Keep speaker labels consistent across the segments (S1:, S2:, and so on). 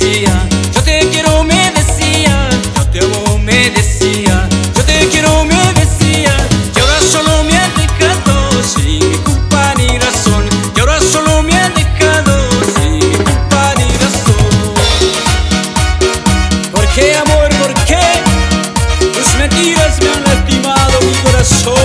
S1: yo te quiero, me decía, yo te amo, me decía, yo te quiero, me decía, y ahora solo me han dejado sin mi culpa ni razón, y ahora solo me han dejado sin mi culpa ni razón. ¿Por qué amor? ¿Por qué? Tus mentiras me han lastimado mi corazón.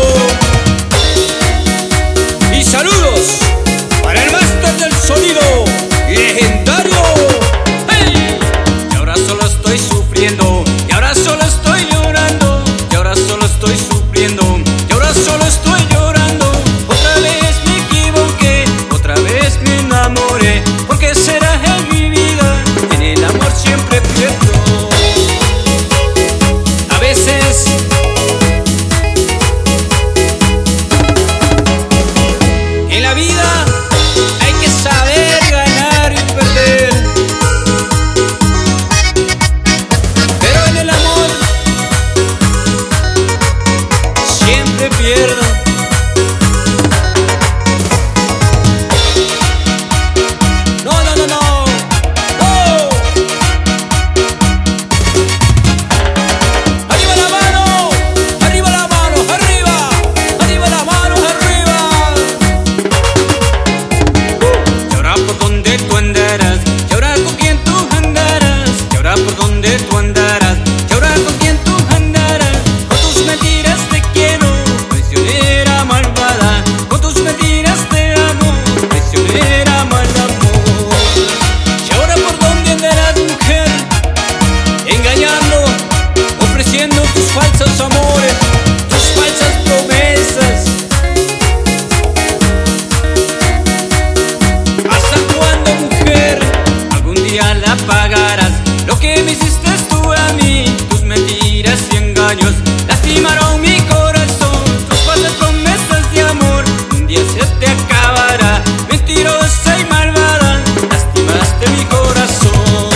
S1: lastimaron mi corazón. Tus falsas promesas de amor un día se te acabará. Mentirosa y malvada, lastimaste mi corazón.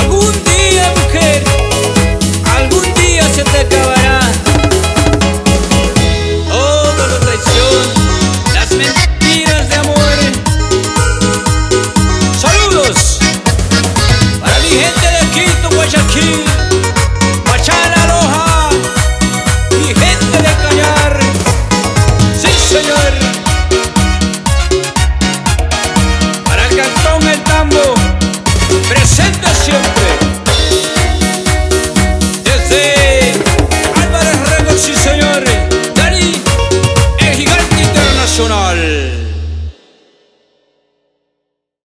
S1: Algún día, mujer, algún día se te acabará. Todo lo traición, las mentiras de amor. Saludos para mi gente de Quito, Guayaquil.